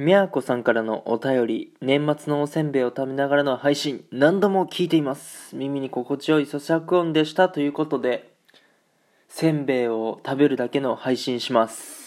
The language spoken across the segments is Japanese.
みやこさんからのお便り、年末のおせんべいを食べながらの配信、何度も聞いています。耳に心地よい咀嚼音でしたということで、せんべいを食べるだけの配信します。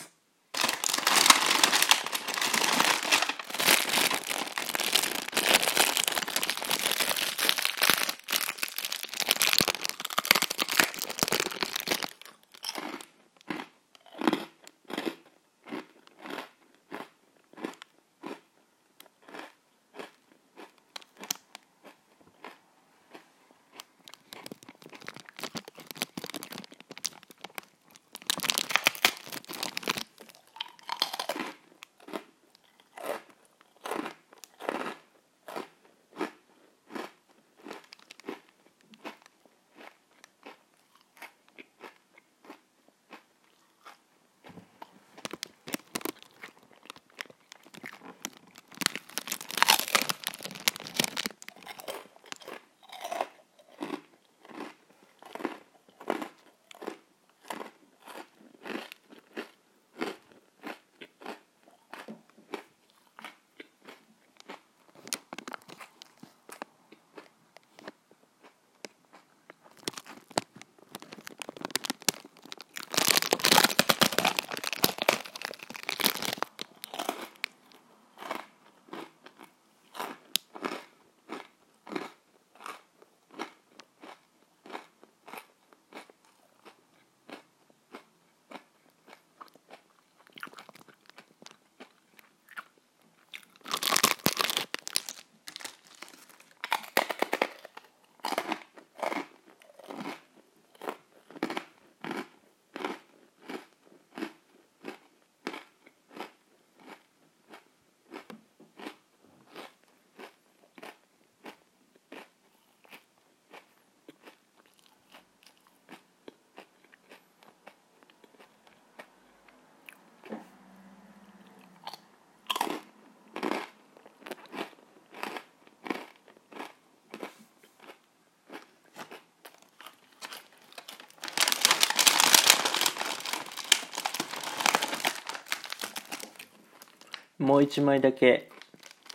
もう一枚だけ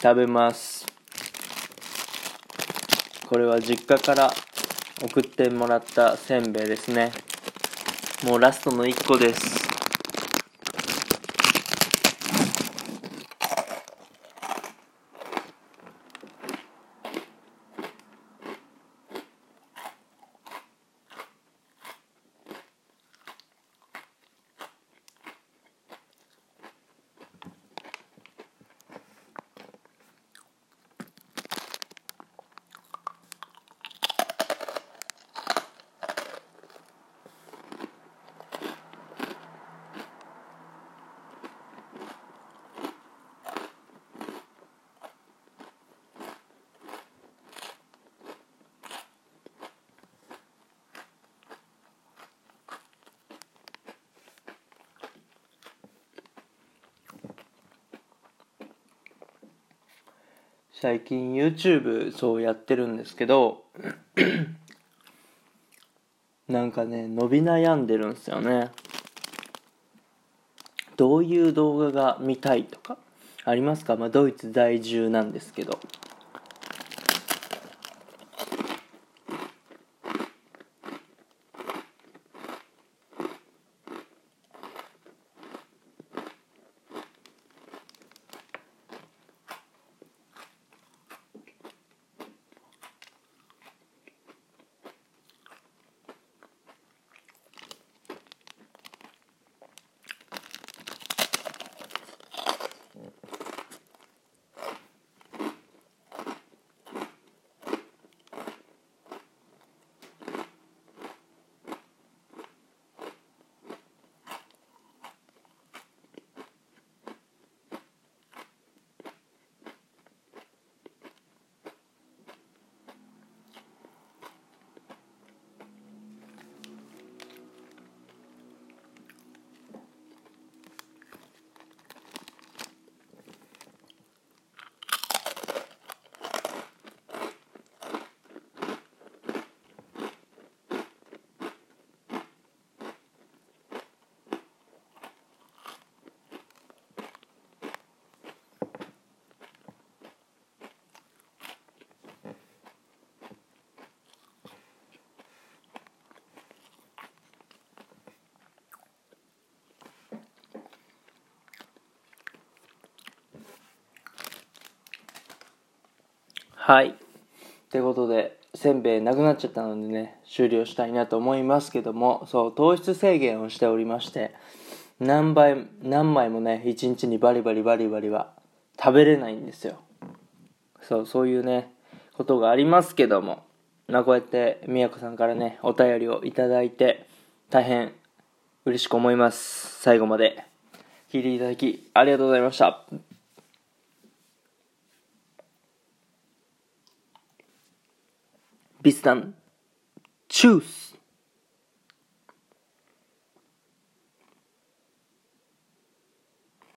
食べます。これは実家から送ってもらったせんべいですね。もうラストの1個です。最近 YouTube そうやってるんですけど なんかね伸び悩んでるんですよね。どういう動画が見たいとかありますか、まあ、ドイツ在住なんですけど。はい。ってことでせんべいなくなっちゃったのでね終了したいなと思いますけどもそう糖質制限をしておりまして何倍何枚もね一日にバリバリバリバリは食べれないんですよ。そうそういうねことがありますけどもまあこうやってみやこさんからねお便りをいただいて大変嬉しく思います。最後まで聞いていただきありがとうございました。ビスタンチュース